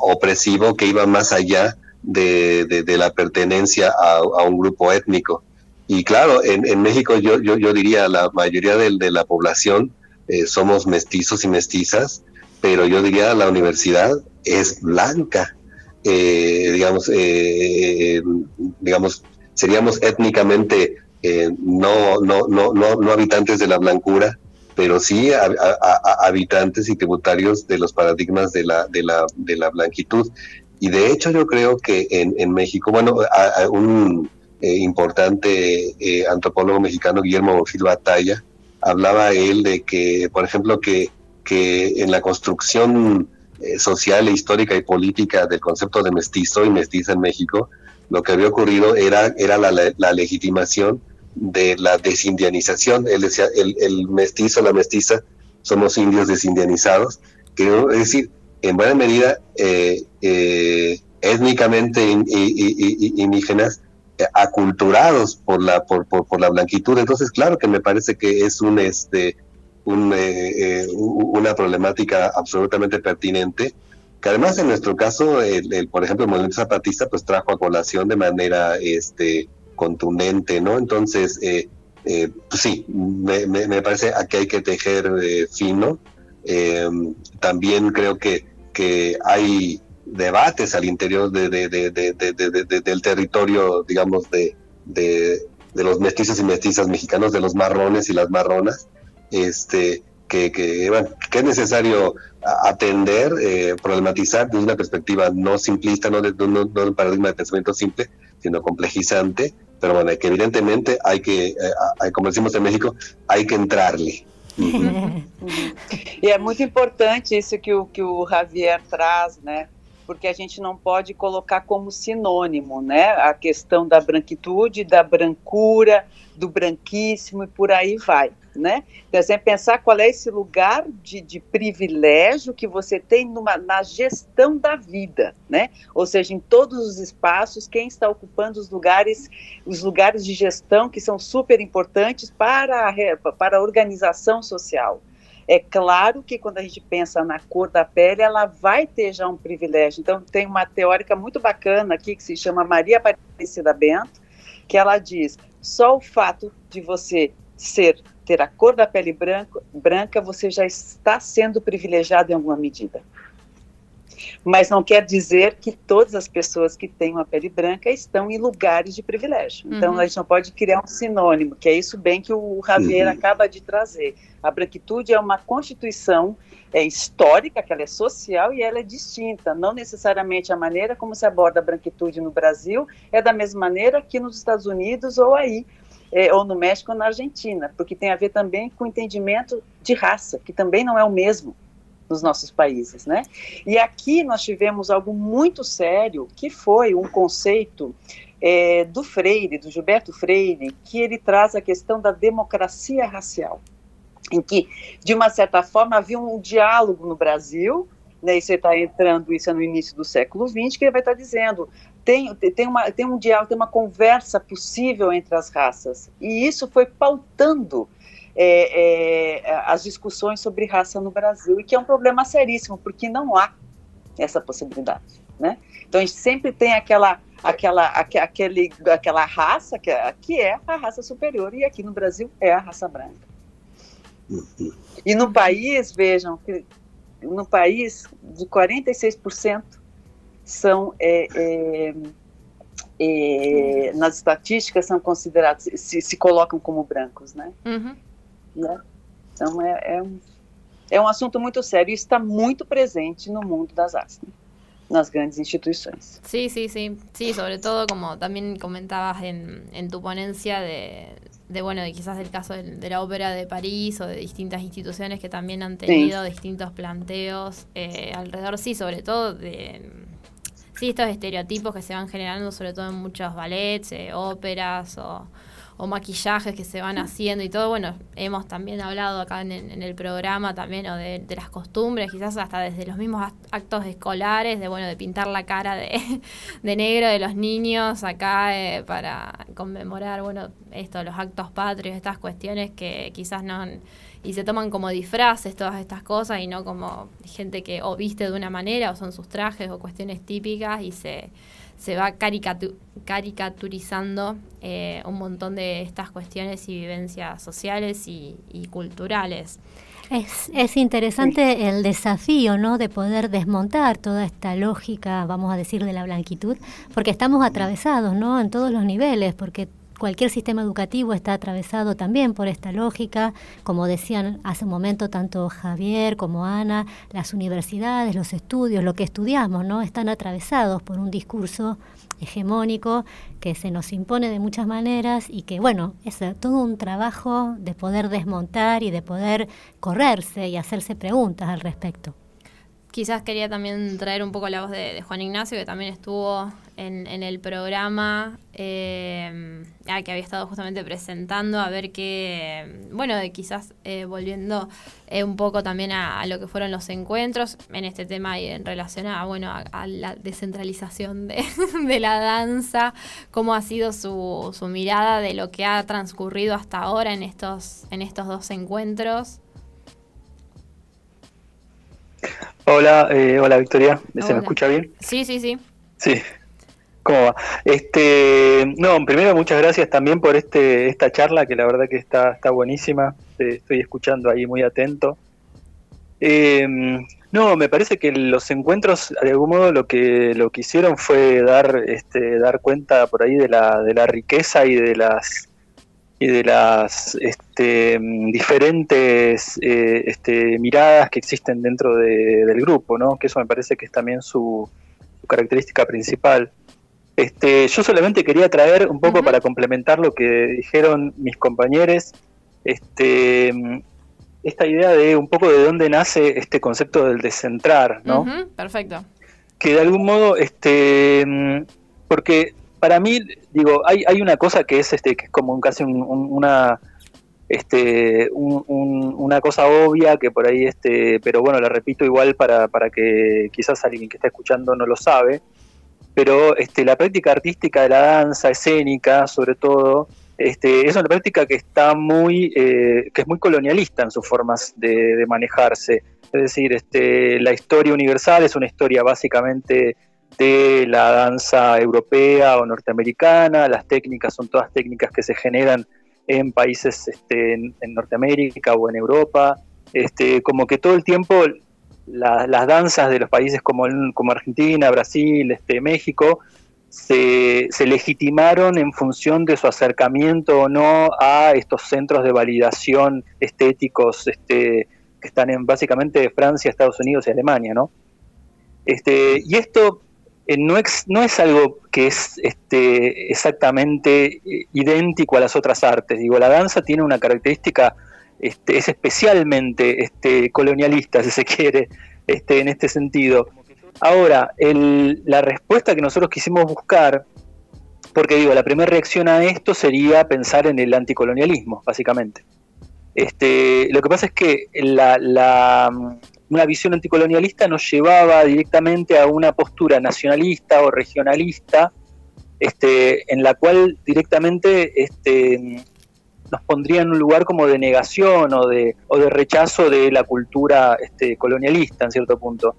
opresivo que iba más allá de, de, la pertenencia a, un grupo étnico. Y claro, en, en México yo, yo, yo, diría la mayoría de, la población eh, somos mestizos y mestizas, pero yo diría la universidad es blanca. Eh, digamos, eh, digamos, seríamos étnicamente no, no, no, no, no habitantes de la blancura, pero sí habitantes y tributarios de los paradigmas de la, de la, de la blanquitud. Y de hecho yo creo que en, en México, bueno, un eh, importante eh, antropólogo mexicano, Guillermo Bonfil Batalla, hablaba él de que, por ejemplo, que, que en la construcción eh, social, histórica y política del concepto de mestizo y mestiza en México, lo que había ocurrido era, era la, la legitimación de la desindianización. Él decía, el, el mestizo, la mestiza, somos indios desindianizados. Que, es decir, en buena medida eh, eh, étnicamente indígenas eh, aculturados por la por, por, la blanquitud. Entonces claro que me parece que es un este una problemática absolutamente pertinente que además en nuestro caso el, por ejemplo el movimiento zapatista pues trajo a colación de manera este contundente no entonces pues sí me, me, parece que hay que tejer fino también creo que que hay debates al interior de, del territorio, digamos, de, los mestizos y mestizas mexicanos, de los marrones y las marronas, este, que, que, es necesario atender, eh, problematizar desde una perspectiva no simplista, no de, no, un paradigma de pensamiento simple, sino complejizante, pero bueno, que evidentemente hay que, eh, como decimos en México, hay que entrarle. E é muito importante isso que o, que o Javier traz, né? Porque a gente não pode colocar como sinônimo, né? A questão da branquitude, da brancura, do branquíssimo e por aí vai né? Então, é pensar qual é esse lugar de, de privilégio que você tem numa, na gestão da vida, né? Ou seja, em todos os espaços, quem está ocupando os lugares, os lugares de gestão que são super importantes para a, para a organização social. É claro que quando a gente pensa na cor da pele, ela vai ter já um privilégio. Então, tem uma teórica muito bacana aqui que se chama Maria Aparecida Bento, que ela diz: só o fato de você ser ter a cor da pele branco, branca, você já está sendo privilegiado em alguma medida. Mas não quer dizer que todas as pessoas que têm uma pele branca estão em lugares de privilégio. Então uhum. a gente não pode criar um sinônimo, que é isso bem que o Javier uhum. acaba de trazer. A branquitude é uma constituição é histórica, que ela é social e ela é distinta. Não necessariamente a maneira como se aborda a branquitude no Brasil é da mesma maneira que nos Estados Unidos ou aí é, ou no México ou na Argentina, porque tem a ver também com o entendimento de raça, que também não é o mesmo. nos nossos países, né? E aqui nós tivemos algo muito sério, que foi um conceito é, do Freire, do Gilberto Freire, que ele traz a questão da democracia racial, em que, de uma certa forma, havia um diálogo no Brasil, né, e você está entrando, isso é no início do século XX, que ele vai estar tá dizendo, tem, tem, uma, tem um diálogo, tem uma conversa possível entre as raças, e isso foi pautando é, é, as discussões sobre raça no Brasil, e que é um problema seríssimo, porque não há essa possibilidade. Né? Então a gente sempre tem aquela, aquela, aquele, aquela raça que é, que é a raça superior, e aqui no Brasil é a raça branca. E no país, vejam, no país, de 46% são é, é, é, nas estatísticas são considerados se, se colocam como brancos, né? Uhum. Né? Então é, é, um, é um assunto muito sério e está muito presente no mundo das artes, né? nas grandes instituciones. Sí, sí, sí, sí, sobre todo como también comentabas en, en tu ponencia de, de, bueno, de quizás el caso de, la ópera de París o de distintas instituciones que también han tenido distintos planteos eh, alrededor, sí, sobre todo de sí, estos estereotipos que se van generando sobre todo en muchos ballets, eh, óperas o o maquillajes que se van haciendo y todo. Bueno, hemos también hablado acá en, el programa también o de, las costumbres, quizás hasta desde los mismos actos escolares, de bueno, de pintar la cara de, negro de los niños acá eh, para conmemorar, bueno, esto, los actos patrios, estas cuestiones que quizás no y se toman como disfraces todas estas cosas y no como gente que o viste de una manera o son sus trajes o cuestiones típicas y se se va caricaturizando eh, un montón de estas cuestiones y vivencias sociales y, culturales. Es, es, interesante el desafío, ¿no? De poder desmontar toda esta lógica, vamos a decir, de la blanquitud, porque estamos atravesados, ¿no? En todos los niveles, porque cualquier sistema educativo está atravesado también por esta lógica, como decían hace un momento tanto Javier como Ana, las universidades, los estudios, lo que estudiamos, ¿no? Están atravesados por un discurso hegemónico que se nos impone de muchas maneras y que, bueno, es todo un trabajo de poder desmontar y de poder correrse y hacerse preguntas al respecto. Quizás quería también traer un poco la voz de, Juan Ignacio, que también estuvo en, el programa, eh, que había estado justamente presentando, a ver qué, bueno, quizás eh, volviendo eh, un poco también a, lo que fueron los encuentros en este tema y en relación a, bueno, a, la descentralización de, de, la danza, cómo ha sido su, su mirada de lo que ha transcurrido hasta ahora en estos, en estos dos encuentros. Hola, eh, hola Victoria, ¿se me escucha bien? Sí, sí, sí. Sí. ¿Cómo va? Este, no, primero muchas gracias también por este esta charla que la verdad que está está buenísima. estoy escuchando ahí muy atento. Em, no, me parece que los encuentros de algún modo lo que lo que hicieron fue dar este dar cuenta por ahí de la de la riqueza y de las y de las este, diferentes eh, este, miradas que existen dentro del grupo, ¿no? que eso me parece que es también su, característica principal. Este, yo solamente quería traer un poco para complementar lo que dijeron mis compañeros, este, esta idea de un poco de dónde nace este concepto del descentrar, ¿no? perfecto. Que de algún modo, este, porque para mí, digo, hay, hay una cosa que es este, que es como casi una este una cosa obvia que por ahí este pero bueno la repito igual para, para que quizás alguien que está escuchando no lo sabe pero este la práctica artística de la danza escénica sobre todo este es una práctica que está muy eh, que es muy colonialista en sus formas de, de manejarse. Es decir este la historia universal es una historia básicamente de la danza europea o norteamericana, las técnicas son todas técnicas que se generan en países este, en, Norteamérica o en Europa, este, como que todo el tiempo las danzas de los países como, como Argentina, Brasil, este, México, se, se, legitimaron en función de su acercamiento o no a estos centros de validación estéticos este, que están en básicamente Francia, Estados Unidos y Alemania, ¿no? Este, y esto no, es, no es algo que es este, exactamente eh, idéntico a las otras artes. Digo, la danza tiene una característica este, es especialmente este, colonialista, si se quiere, este, en este sentido. Ahora, la respuesta que nosotros quisimos buscar, porque digo, la primera reacción a esto sería pensar en el anticolonialismo, básicamente. Este, lo que pasa es que la, una visión anticolonialista nos llevaba directamente a una postura nacionalista o regionalista, este, en la cual directamente este, nos pondría en un lugar como de negación o de, o de rechazo de la cultura este, colonialista en cierto punto.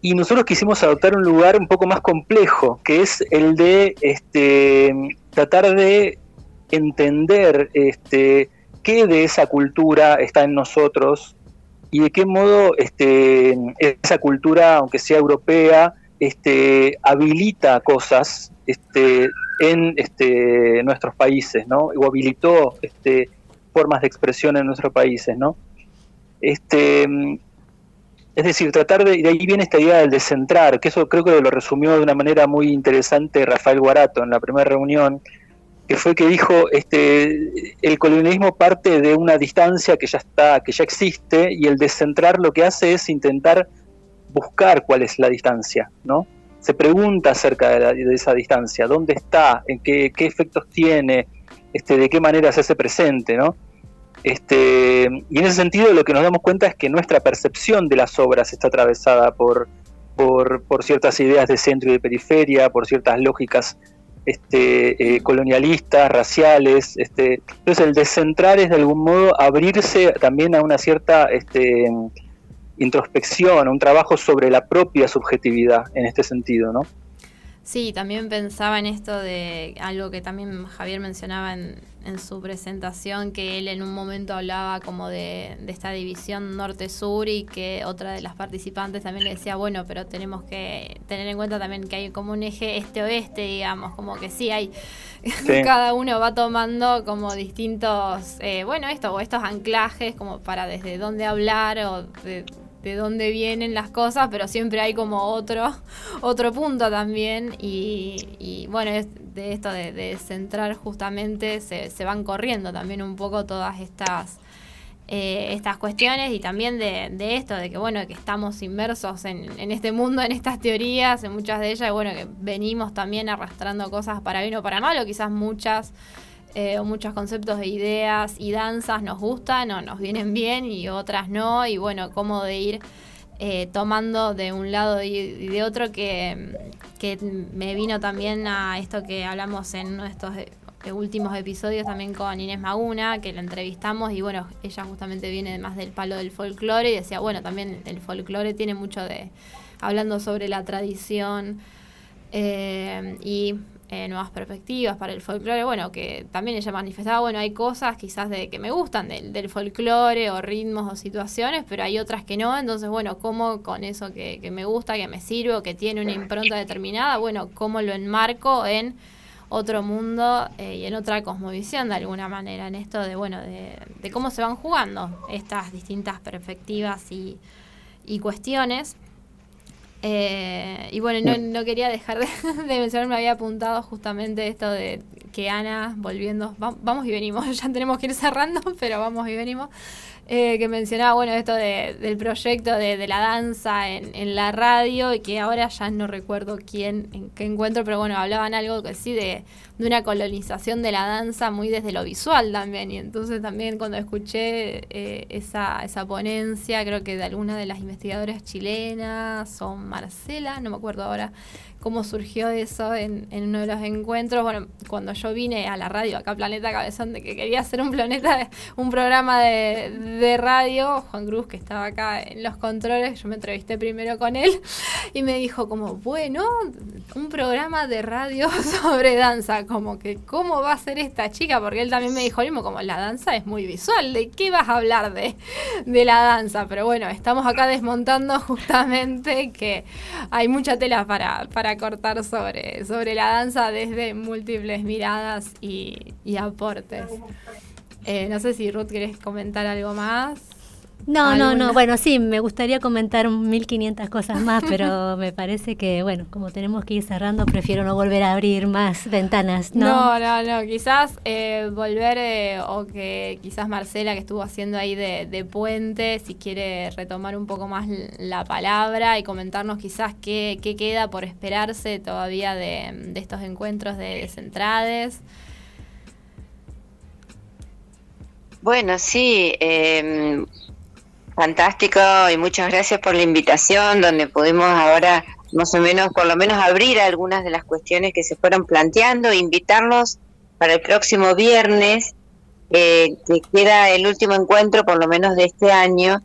Y nosotros quisimos adoptar un lugar un poco más complejo, que es el de tratar de entender qué de esa cultura está en nosotros y de qué modo este, esa cultura, aunque sea europea, este, habilita cosas este, en este, nuestros países, ¿no? O habilitó este, formas de expresión en nuestros países, ¿no? Este, es decir, tratar de, de ahí viene esta idea del descentrar, que eso creo que lo resumió de una manera muy interesante Rafael Guarato en la primera reunión, que fue que dijo, este, el colonialismo parte de una distancia que ya está, que ya existe, y el descentrar lo que hace es intentar buscar cuál es la distancia, ¿no? se pregunta acerca de, esa distancia, dónde está, en qué, efectos tiene, este, de qué manera se hace presente, ¿no? Este, y en ese sentido lo que nos damos cuenta es que nuestra percepción de las obras está atravesada por, por, ciertas ideas de centro y de periferia, por ciertas lógicas este, eh, colonialistas, raciales. Este, entonces el descentrar es de algún modo abrirse también a una cierta este, introspección, un trabajo sobre la propia subjetividad en este sentido, ¿no? Sí, también pensaba en esto de algo que también Javier mencionaba en, su presentación, que él en un momento hablaba como de, esta división norte-sur y que otra de las participantes también le decía, bueno, pero tenemos que tener en cuenta también que hay como un eje este-oeste, digamos, como que sí hay, cada uno va tomando como distintos, eh, bueno, esto o estos anclajes como para desde dónde hablar o de de dónde vienen las cosas, pero siempre hay como otro, otro punto también. Y, bueno, de esto de, centrar justamente se, se, van corriendo también un poco todas estas, eh, estas cuestiones y también de, de, esto, de que bueno, que estamos inmersos en, en, este mundo, en estas teorías, en muchas de ellas, y bueno, que venimos también arrastrando cosas para bien o para mal, o quizás muchas eh, muchos conceptos de ideas y danzas nos gustan o nos vienen bien y otras no, y bueno, cómo de ir eh, tomando de un lado y, de otro que, me vino también a esto que hablamos en nuestros eh, últimos episodios también con Inés Maguna, que la entrevistamos y bueno, ella justamente viene más del palo del folclore y decía, bueno, también el folclore tiene mucho de, hablando sobre la tradición y eh, nuevas perspectivas para el folclore, bueno, que también ella manifestaba, bueno, hay cosas quizás de que me gustan del, del folclore o ritmos o situaciones, pero hay otras que no, entonces, bueno, ¿cómo con eso que, me gusta, que me sirve o que tiene una impronta determinada, bueno, cómo lo enmarco en otro mundo eh, y en otra cosmovisión de alguna manera, en esto de, bueno, de, de cómo se van jugando estas distintas perspectivas y, y cuestiones. Eh, y bueno, no, quería dejar de, mencionar, me había apuntado justamente esto de que Ana, volviendo, vamos y venimos, ya tenemos que ir cerrando, pero vamos y venimos, eh, que mencionaba, bueno, esto del proyecto de, la danza en, la radio y que ahora ya no recuerdo quién, en qué encuentro, pero bueno, hablaban algo que sí de, de una colonización de la danza muy desde lo visual también. Y entonces también cuando escuché eh, esa, esa ponencia, creo que de alguna de las investigadoras chilenas o Marcela, no me acuerdo ahora, cómo surgió eso en, uno de los encuentros. Bueno, cuando yo vine a la radio, acá Planeta Cabezón, de que quería hacer un planeta, un programa de, radio, Juan Cruz, que estaba acá en los controles, yo me entrevisté primero con él y me dijo como, bueno, un programa de radio sobre danza, como que, ¿cómo va a ser esta chica? Porque él también me dijo mismo, como la danza es muy visual, ¿de qué vas a hablar de, de la danza? Pero bueno, estamos acá desmontando justamente que hay mucha tela para, para cortar sobre, sobre la danza desde múltiples miradas y, aportes. Eh, no sé si Ruth querés comentar algo más. No, no, no. Bueno, sí, me gustaría comentar 1500 cosas más, pero me parece que, bueno, como tenemos que ir cerrando, prefiero no volver a abrir más ventanas. No, no, no. Quizás eh, volver eh, o que quizás Marcela, que estuvo haciendo ahí de, puente, si quiere retomar un poco más la palabra y comentarnos quizás qué, queda por esperarse todavía de, estos encuentros de descentrades. Bueno, sí. Eh, Fantástico y muchas gracias por la invitación, donde pudimos ahora más o menos, por lo menos abrir algunas de las cuestiones que se fueron planteando, invitarlos para el próximo viernes, eh, que queda el último encuentro por lo menos de este año,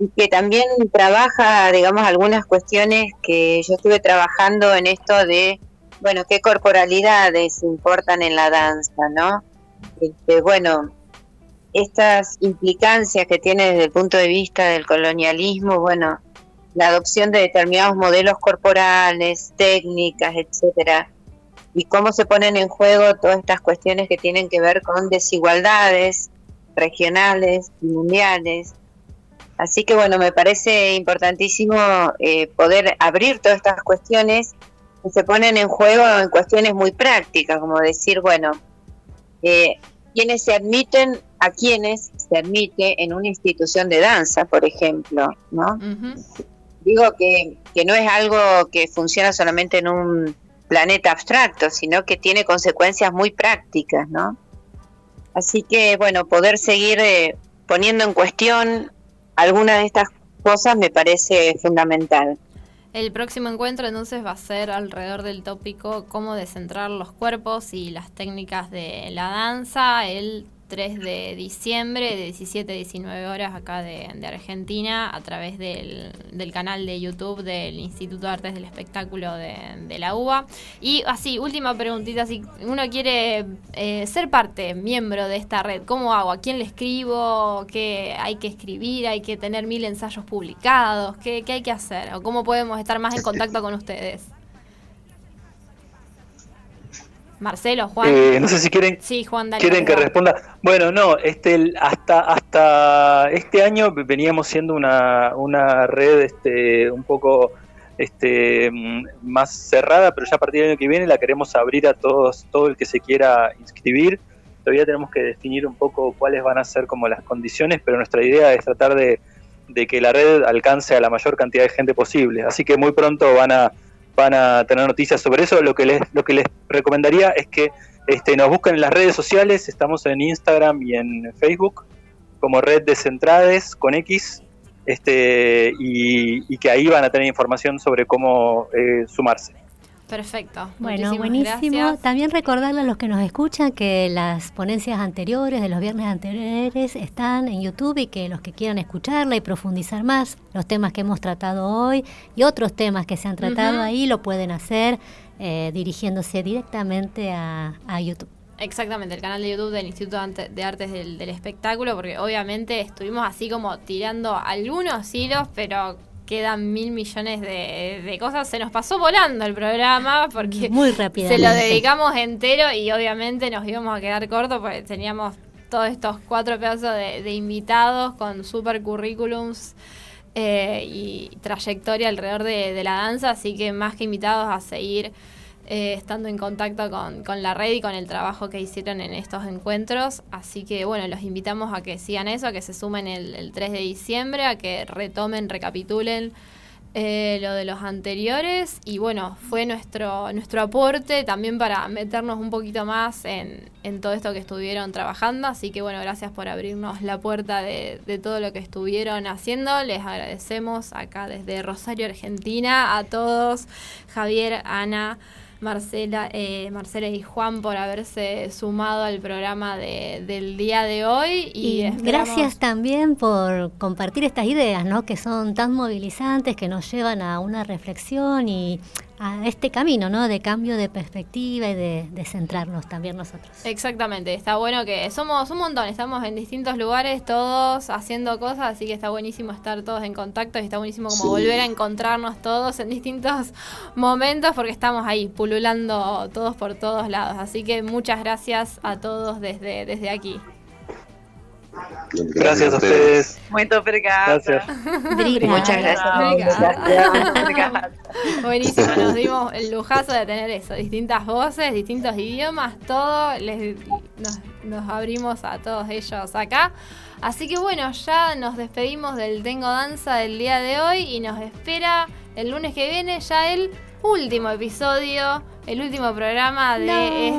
y que también trabaja, digamos, algunas cuestiones que yo estuve trabajando en esto de, bueno, qué corporalidades importan en la danza, ¿no? Este, bueno, estas implicancias que tiene desde el punto de vista del colonialismo, bueno, la adopción de determinados modelos corporales, técnicas, etcétera, y cómo se ponen en juego todas estas cuestiones que tienen que ver con desigualdades regionales y mundiales. Así que bueno, me parece importantísimo eh, poder abrir todas estas cuestiones que se ponen en juego en cuestiones muy prácticas, como decir, bueno, eh, quienes se admiten a quienes se admite en una institución de danza, por ejemplo, ¿no? Digo que, que no es algo que funciona solamente en un planeta abstracto, sino que tiene consecuencias muy prácticas, ¿no? Así que, bueno, poder seguir eh, poniendo en cuestión alguna de estas cosas me parece fundamental. El próximo encuentro entonces va a ser alrededor del tópico cómo descentrar los cuerpos y las técnicas de la danza. El 3 de diciembre, de 17 a 19 horas acá de, Argentina, a través del, canal de YouTube del Instituto de Artes del Espectáculo de, la UBA. Y así, última preguntita, si uno quiere eh, ser parte, miembro de esta red, ¿cómo hago? ¿A quién le escribo? ¿Qué hay que escribir? ¿Hay que tener mil ensayos publicados? ¿Qué, qué hay que hacer? ¿O cómo podemos estar más en contacto con ustedes? Marcelo, Juan. Eh, no sé si quieren, quieren que responda. Bueno, no, este, hasta, hasta este año veníamos siendo una, una red este, un poco este, más cerrada, pero ya a partir del año que viene la queremos abrir a todos, todo el que se quiera inscribir. Todavía tenemos que definir un poco cuáles van a ser como las condiciones, pero nuestra idea es tratar de, de que la red alcance a la mayor cantidad de gente posible. Así que muy pronto van a van a tener noticias sobre eso. Lo que les, lo que les recomendaría es que este, nos busquen en las redes sociales, estamos en Instagram y en Facebook como Red de Centrades con X, este, y, que ahí van a tener información sobre cómo eh, sumarse. Perfecto. Bueno, buenísimo. También recordarle a los que nos escuchan que las ponencias anteriores, de los viernes anteriores, están en YouTube y que los que quieran escucharla y profundizar más los temas que hemos tratado hoy y otros temas que se han tratado ahí lo pueden hacer eh, dirigiéndose directamente a, YouTube. Exactamente, el canal de YouTube del Instituto de Artes del, del Espectáculo, porque obviamente estuvimos así como tirando algunos hilos, pero quedan mil millones de, cosas. Se nos pasó volando el programa porque Muy se lo dedicamos entero y obviamente nos íbamos a quedar cortos porque teníamos todos estos cuatro pedazos de, invitados con super currículums. Eh, y trayectoria alrededor de la danza, así que más que invitados a seguir eh, estando en contacto con, la red y con el trabajo que hicieron en estos encuentros. Así que bueno, los invitamos a que sigan eso, a que se sumen el, 3 de diciembre, a que retomen, recapitulen eh, lo de los anteriores. Y bueno, fue nuestro, nuestro aporte también para meternos un poquito más en, todo esto que estuvieron trabajando. Así que bueno, gracias por abrirnos la puerta de, de todo lo que estuvieron haciendo. Les agradecemos acá desde Rosario, Argentina, a todos, Javier, Ana. Marcela, eh, Marcela y Juan por haberse sumado al programa de, del día de hoy. Y, gracias también por compartir estas ideas, ¿no? que son tan movilizantes, que nos llevan a una reflexión y a este camino, ¿no? De cambio de perspectiva y de, centrarnos también nosotros. Exactamente, está bueno que somos un montón, estamos en distintos lugares, todos haciendo cosas, así que está buenísimo estar todos en contacto y está buenísimo como volver a encontrarnos todos en distintos momentos porque estamos ahí pululando todos por todos lados. Así que muchas gracias a todos desde, desde aquí. Gracias, a ustedes. Muito obrigada. Gracias. Muchas gracias. Obrigada. Buenísimo, nos dimos el lujazo de tener eso, distintas voces, distintos idiomas, todo, les, nos, nos abrimos a todos ellos acá. Así que bueno, ya nos despedimos del Tengo Danza del día de hoy y nos espera el lunes que viene ya el último episodio, el último programa de No.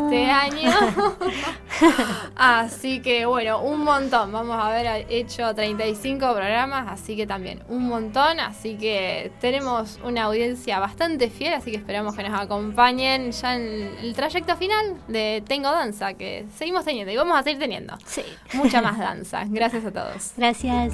este año. así que bueno, un montón. Vamos a haber hecho 35 programas, así que también un montón. Así que tenemos una audiencia bastante fiel, así que esperamos que nos acompañen ya en el trayecto final de Tengo Danza, que seguimos teniendo y vamos a seguir teniendo Sí. mucha más danza. Gracias a todos. Gracias.